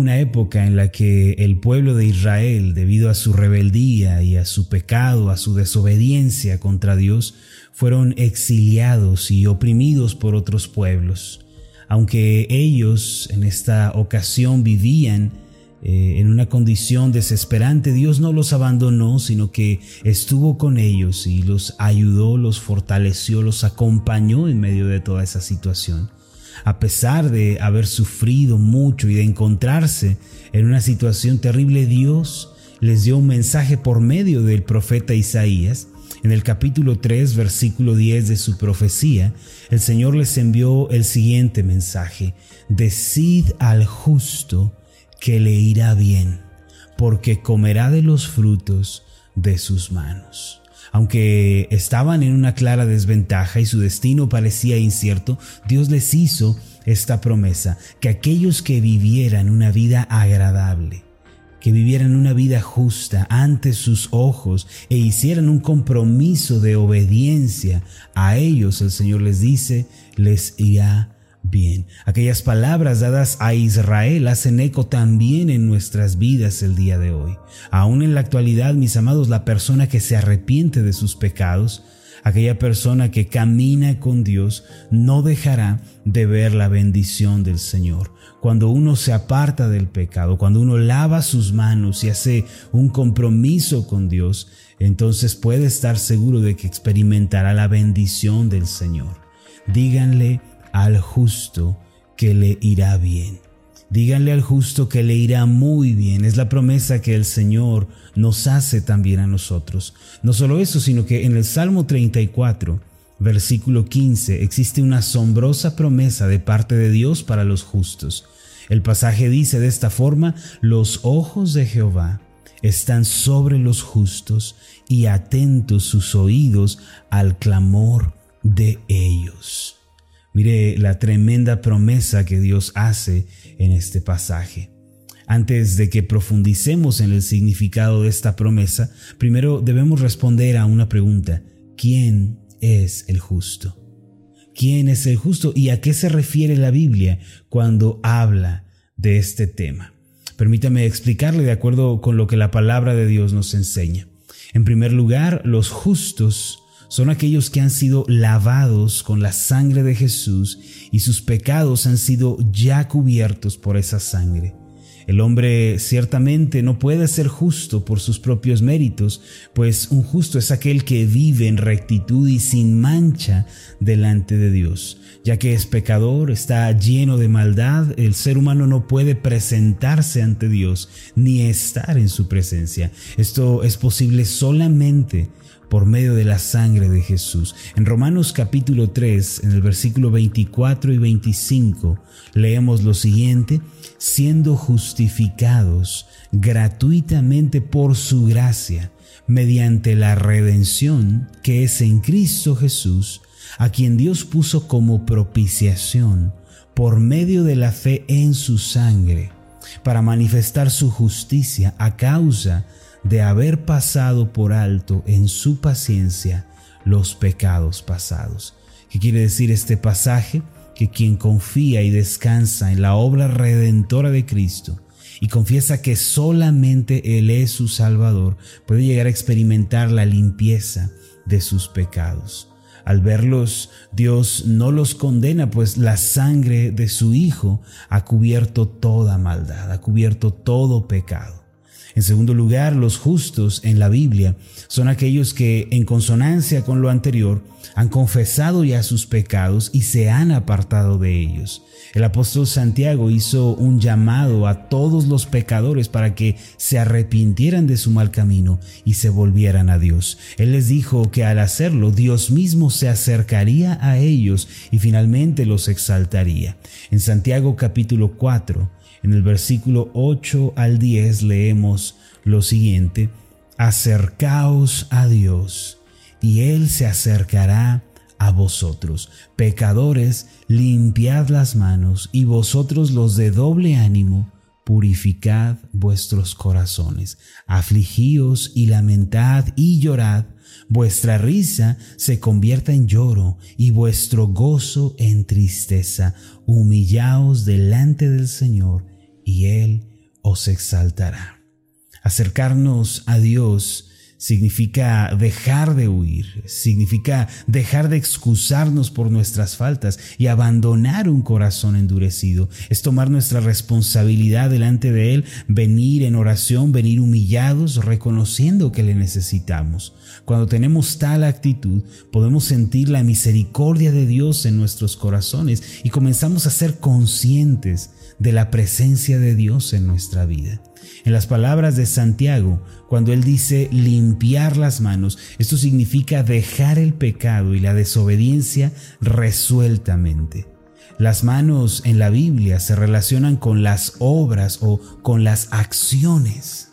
una época en la que el pueblo de Israel, debido a su rebeldía y a su pecado, a su desobediencia contra Dios, fueron exiliados y oprimidos por otros pueblos. Aunque ellos en esta ocasión vivían eh, en una condición desesperante, Dios no los abandonó, sino que estuvo con ellos y los ayudó, los fortaleció, los acompañó en medio de toda esa situación a pesar de haber sufrido mucho y de encontrarse en una situación terrible, Dios les dio un mensaje por medio del profeta Isaías. En el capítulo 3, versículo 10 de su profecía, el Señor les envió el siguiente mensaje. Decid al justo que le irá bien, porque comerá de los frutos de sus manos. Aunque estaban en una clara desventaja y su destino parecía incierto, Dios les hizo esta promesa, que aquellos que vivieran una vida agradable, que vivieran una vida justa ante sus ojos e hicieran un compromiso de obediencia, a ellos el Señor les dice, les irá bien. Aquellas palabras dadas a Israel hacen eco también en nuestras vidas el día de hoy. Aún en la actualidad, mis amados, la persona que se arrepiente de sus pecados, aquella persona que camina con Dios, no dejará de ver la bendición del Señor. Cuando uno se aparta del pecado, cuando uno lava sus manos y hace un compromiso con Dios, entonces puede estar seguro de que experimentará la bendición del Señor. Díganle al justo que le irá bien. Díganle al justo que le irá muy bien. Es la promesa que el Señor nos hace también a nosotros. No solo eso, sino que en el Salmo 34, versículo 15, existe una asombrosa promesa de parte de Dios para los justos. El pasaje dice de esta forma, los ojos de Jehová están sobre los justos y atentos sus oídos al clamor de ellos. Mire la tremenda promesa que Dios hace en este pasaje. Antes de que profundicemos en el significado de esta promesa, primero debemos responder a una pregunta. ¿Quién es el justo? ¿Quién es el justo y a qué se refiere la Biblia cuando habla de este tema? Permítame explicarle de acuerdo con lo que la palabra de Dios nos enseña. En primer lugar, los justos son aquellos que han sido lavados con la sangre de Jesús y sus pecados han sido ya cubiertos por esa sangre. El hombre ciertamente no puede ser justo por sus propios méritos, pues un justo es aquel que vive en rectitud y sin mancha delante de Dios. Ya que es pecador, está lleno de maldad, el ser humano no puede presentarse ante Dios ni estar en su presencia. Esto es posible solamente por medio de la sangre de Jesús. En Romanos capítulo 3, en el versículo 24 y 25, leemos lo siguiente, siendo justificados gratuitamente por su gracia, mediante la redención que es en Cristo Jesús, a quien Dios puso como propiciación por medio de la fe en su sangre, para manifestar su justicia a causa de haber pasado por alto en su paciencia los pecados pasados. ¿Qué quiere decir este pasaje? Que quien confía y descansa en la obra redentora de Cristo y confiesa que solamente Él es su Salvador, puede llegar a experimentar la limpieza de sus pecados. Al verlos, Dios no los condena, pues la sangre de su Hijo ha cubierto toda maldad, ha cubierto todo pecado. En segundo lugar, los justos en la Biblia son aquellos que, en consonancia con lo anterior, han confesado ya sus pecados y se han apartado de ellos. El apóstol Santiago hizo un llamado a todos los pecadores para que se arrepintieran de su mal camino y se volvieran a Dios. Él les dijo que al hacerlo Dios mismo se acercaría a ellos y finalmente los exaltaría. En Santiago capítulo 4, en el versículo 8 al 10 leemos lo siguiente, acercaos a Dios y Él se acercará a vosotros. Pecadores, limpiad las manos y vosotros los de doble ánimo, purificad vuestros corazones. Afligíos y lamentad y llorad. Vuestra risa se convierta en lloro y vuestro gozo en tristeza. Humillaos delante del Señor y Él os exaltará. Acercarnos a Dios significa dejar de huir, significa dejar de excusarnos por nuestras faltas y abandonar un corazón endurecido. Es tomar nuestra responsabilidad delante de Él, venir en oración, venir humillados, reconociendo que le necesitamos. Cuando tenemos tal actitud, podemos sentir la misericordia de Dios en nuestros corazones y comenzamos a ser conscientes de la presencia de Dios en nuestra vida. En las palabras de Santiago, cuando él dice limpiar las manos, esto significa dejar el pecado y la desobediencia resueltamente. Las manos en la Biblia se relacionan con las obras o con las acciones.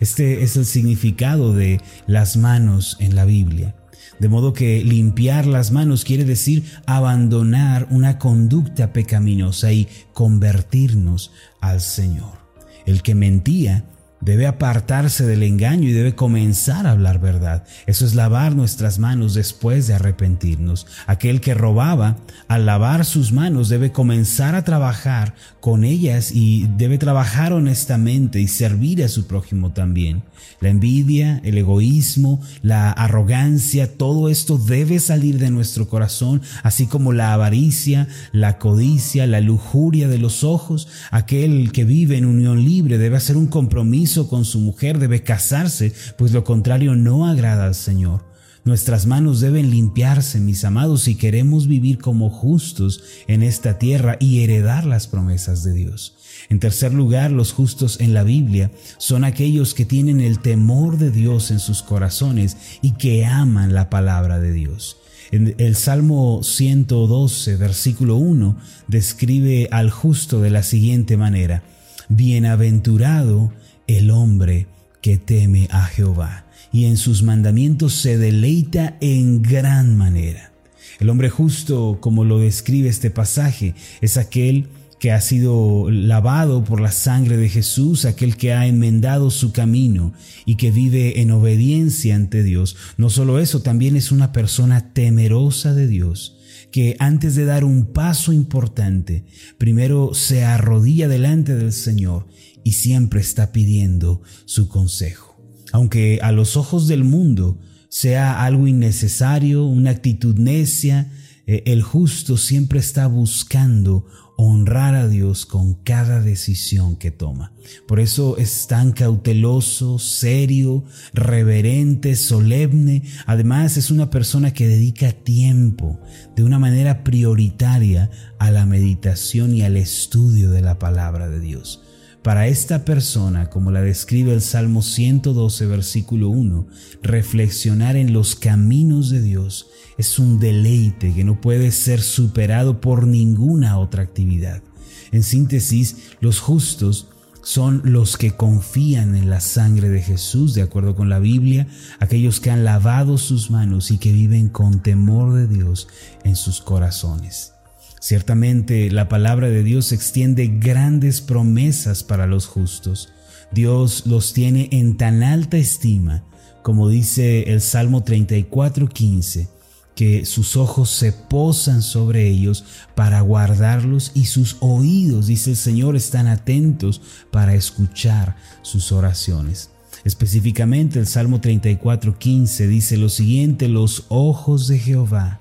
Este es el significado de las manos en la Biblia. De modo que limpiar las manos quiere decir abandonar una conducta pecaminosa y convertirnos al Señor. El que mentía debe apartarse del engaño y debe comenzar a hablar verdad. Eso es lavar nuestras manos después de arrepentirnos. Aquel que robaba, al lavar sus manos, debe comenzar a trabajar con ellas y debe trabajar honestamente y servir a su prójimo también. La envidia, el egoísmo, la arrogancia, todo esto debe salir de nuestro corazón, así como la avaricia, la codicia, la lujuria de los ojos. Aquel que vive en unión libre debe hacer un compromiso con su mujer debe casarse, pues lo contrario no agrada al Señor. Nuestras manos deben limpiarse, mis amados, si queremos vivir como justos en esta tierra y heredar las promesas de Dios. En tercer lugar, los justos en la Biblia son aquellos que tienen el temor de Dios en sus corazones y que aman la palabra de Dios. En el Salmo 112, versículo 1, describe al justo de la siguiente manera, Bienaventurado el hombre que teme a Jehová y en sus mandamientos se deleita en gran manera. El hombre justo, como lo describe este pasaje, es aquel que ha sido lavado por la sangre de Jesús, aquel que ha enmendado su camino y que vive en obediencia ante Dios. No solo eso, también es una persona temerosa de Dios, que antes de dar un paso importante, primero se arrodilla delante del Señor y siempre está pidiendo su consejo. Aunque a los ojos del mundo sea algo innecesario, una actitud necia, eh, el justo siempre está buscando honrar a Dios con cada decisión que toma. Por eso es tan cauteloso, serio, reverente, solemne. Además es una persona que dedica tiempo de una manera prioritaria a la meditación y al estudio de la palabra de Dios. Para esta persona, como la describe el Salmo 112, versículo 1, reflexionar en los caminos de Dios es un deleite que no puede ser superado por ninguna otra actividad. En síntesis, los justos son los que confían en la sangre de Jesús, de acuerdo con la Biblia, aquellos que han lavado sus manos y que viven con temor de Dios en sus corazones. Ciertamente la palabra de Dios extiende grandes promesas para los justos. Dios los tiene en tan alta estima, como dice el Salmo 34:15, que sus ojos se posan sobre ellos para guardarlos y sus oídos, dice el Señor, están atentos para escuchar sus oraciones. Específicamente el Salmo 34:15 dice lo siguiente, los ojos de Jehová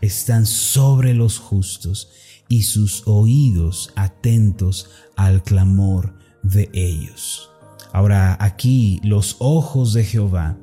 están sobre los justos y sus oídos atentos al clamor de ellos. Ahora aquí los ojos de Jehová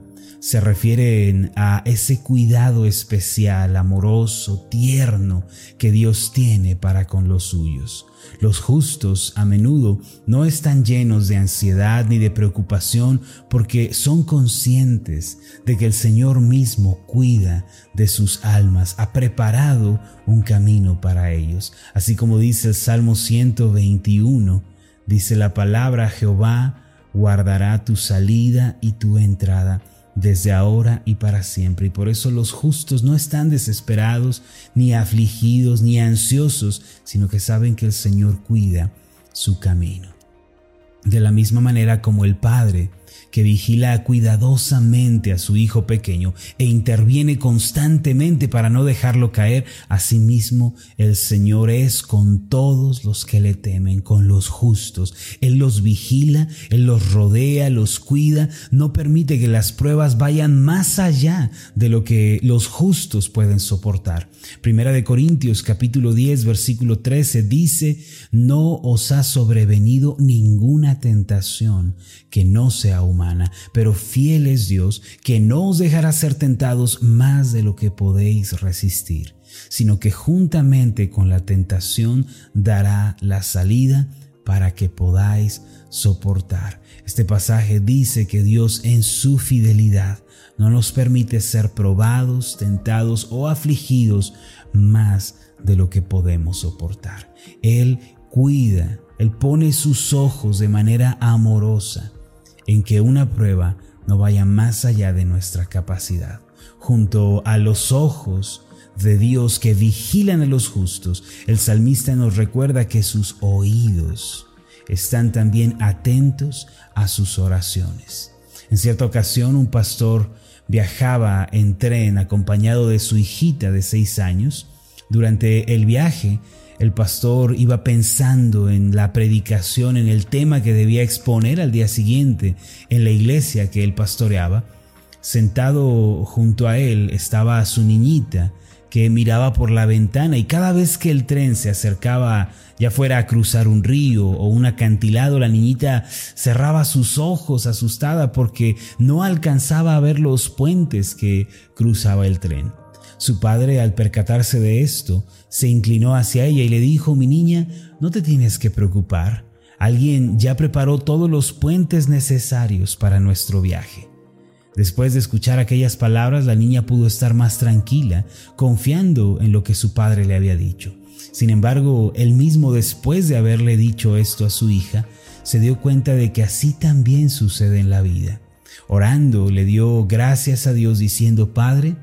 se refieren a ese cuidado especial, amoroso, tierno que Dios tiene para con los suyos. Los justos a menudo no están llenos de ansiedad ni de preocupación porque son conscientes de que el Señor mismo cuida de sus almas, ha preparado un camino para ellos. Así como dice el Salmo 121, dice la palabra Jehová guardará tu salida y tu entrada desde ahora y para siempre. Y por eso los justos no están desesperados, ni afligidos, ni ansiosos, sino que saben que el Señor cuida su camino. De la misma manera como el Padre que vigila cuidadosamente a su hijo pequeño e interviene constantemente para no dejarlo caer, asimismo el Señor es con todos los que le temen, con los justos. Él los vigila, Él los rodea, los cuida, no permite que las pruebas vayan más allá de lo que los justos pueden soportar. Primera de Corintios capítulo 10 versículo 13 dice, no os ha sobrevenido ninguna tentación que no sea humana pero fiel es Dios que no os dejará ser tentados más de lo que podéis resistir, sino que juntamente con la tentación dará la salida para que podáis soportar. Este pasaje dice que Dios en su fidelidad no nos permite ser probados, tentados o afligidos más de lo que podemos soportar. Él cuida, Él pone sus ojos de manera amorosa en que una prueba no vaya más allá de nuestra capacidad. Junto a los ojos de Dios que vigilan a los justos, el salmista nos recuerda que sus oídos están también atentos a sus oraciones. En cierta ocasión un pastor viajaba en tren acompañado de su hijita de seis años. Durante el viaje el pastor iba pensando en la predicación, en el tema que debía exponer al día siguiente en la iglesia que él pastoreaba. Sentado junto a él estaba su niñita que miraba por la ventana y cada vez que el tren se acercaba ya fuera a cruzar un río o un acantilado, la niñita cerraba sus ojos asustada porque no alcanzaba a ver los puentes que cruzaba el tren. Su padre, al percatarse de esto, se inclinó hacia ella y le dijo, mi niña, no te tienes que preocupar. Alguien ya preparó todos los puentes necesarios para nuestro viaje. Después de escuchar aquellas palabras, la niña pudo estar más tranquila, confiando en lo que su padre le había dicho. Sin embargo, él mismo después de haberle dicho esto a su hija, se dio cuenta de que así también sucede en la vida. Orando, le dio gracias a Dios diciendo, Padre,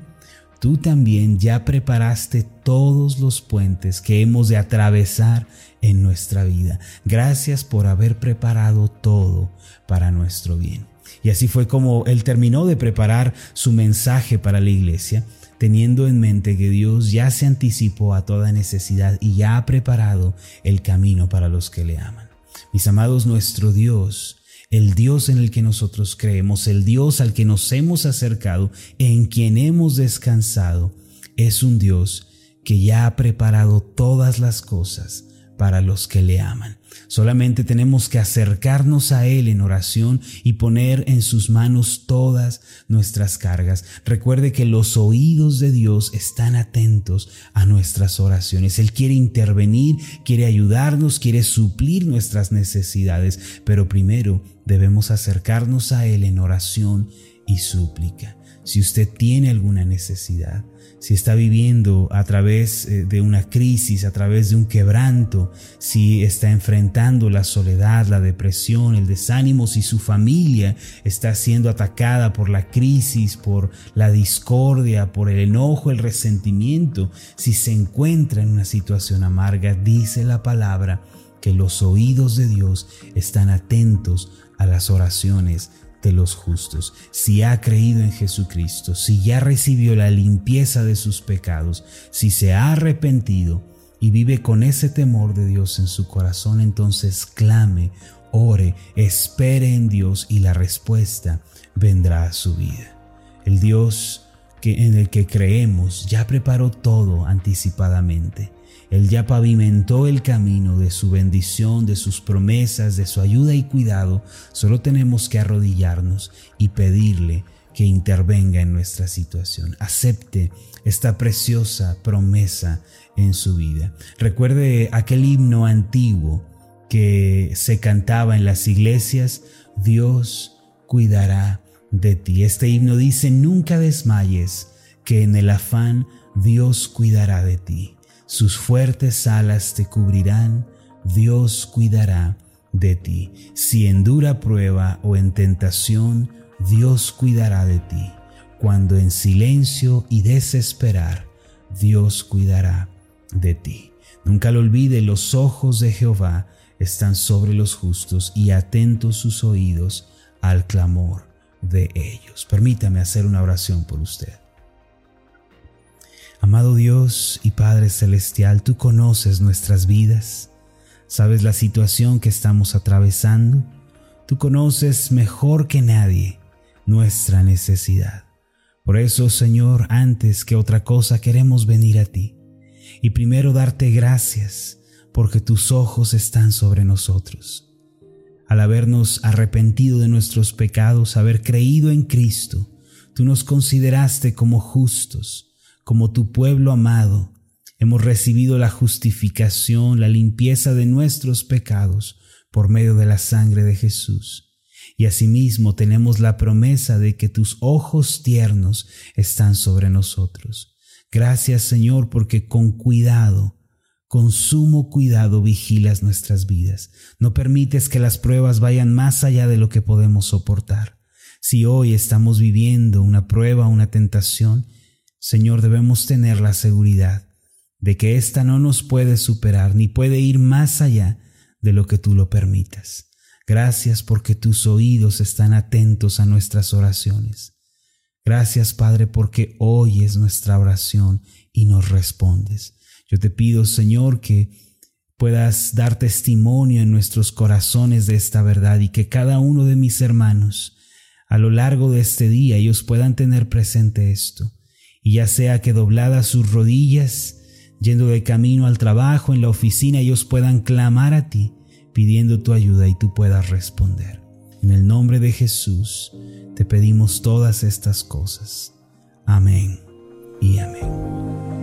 tú también ya preparaste todos los puentes que hemos de atravesar en nuestra vida. Gracias por haber preparado todo para nuestro bien. Y así fue como él terminó de preparar su mensaje para la iglesia, teniendo en mente que Dios ya se anticipó a toda necesidad y ya ha preparado el camino para los que le aman. Mis amados, nuestro Dios el Dios en el que nosotros creemos, el Dios al que nos hemos acercado, en quien hemos descansado, es un Dios que ya ha preparado todas las cosas para los que le aman. Solamente tenemos que acercarnos a Él en oración y poner en sus manos todas nuestras cargas. Recuerde que los oídos de Dios están atentos a nuestras oraciones. Él quiere intervenir, quiere ayudarnos, quiere suplir nuestras necesidades, pero primero debemos acercarnos a Él en oración y súplica. Si usted tiene alguna necesidad, si está viviendo a través eh, de una crisis, a través de un quebranto, si está enfrentando la soledad, la depresión, el desánimo, si su familia está siendo atacada por la crisis, por la discordia, por el enojo, el resentimiento, si se encuentra en una situación amarga, dice la palabra que los oídos de Dios están atentos a las oraciones de los justos, si ha creído en Jesucristo, si ya recibió la limpieza de sus pecados, si se ha arrepentido y vive con ese temor de Dios en su corazón, entonces clame, ore, espere en Dios y la respuesta vendrá a su vida. El Dios que, en el que creemos ya preparó todo anticipadamente él ya pavimentó el camino de su bendición, de sus promesas, de su ayuda y cuidado. Solo tenemos que arrodillarnos y pedirle que intervenga en nuestra situación. Acepte esta preciosa promesa en su vida. Recuerde aquel himno antiguo que se cantaba en las iglesias, Dios cuidará de ti. Este himno dice, nunca desmayes, que en el afán Dios cuidará de ti sus fuertes alas te cubrirán, Dios cuidará de ti. Si en dura prueba o en tentación, Dios cuidará de ti. Cuando en silencio y desesperar, Dios cuidará de ti. Nunca lo olvide, los ojos de Jehová están sobre los justos y atentos sus oídos al clamor de ellos. Permítame hacer una oración por usted. Amado Dios y Padre Celestial, tú conoces nuestras vidas, sabes la situación que estamos atravesando, tú conoces mejor que nadie nuestra necesidad. Por eso, Señor, antes que otra cosa queremos venir a ti y primero darte gracias porque tus ojos están sobre nosotros. Al habernos arrepentido de nuestros pecados, haber creído en Cristo, tú nos consideraste como justos como tu pueblo amado, hemos recibido la justificación, la limpieza de nuestros pecados por medio de la sangre de Jesús. Y asimismo tenemos la promesa de que tus ojos tiernos están sobre nosotros. Gracias Señor porque con cuidado, con sumo cuidado vigilas nuestras vidas. No permites que las pruebas vayan más allá de lo que podemos soportar. Si hoy estamos viviendo una prueba, una tentación, Señor, debemos tener la seguridad de que ésta no nos puede superar ni puede ir más allá de lo que tú lo permitas. Gracias porque tus oídos están atentos a nuestras oraciones. Gracias, Padre, porque oyes nuestra oración y nos respondes. Yo te pido, Señor, que puedas dar testimonio en nuestros corazones de esta verdad y que cada uno de mis hermanos a lo largo de este día ellos puedan tener presente esto y ya sea que dobladas sus rodillas, yendo de camino al trabajo, en la oficina, ellos puedan clamar a ti, pidiendo tu ayuda y tú puedas responder. En el nombre de Jesús te pedimos todas estas cosas. Amén y amén.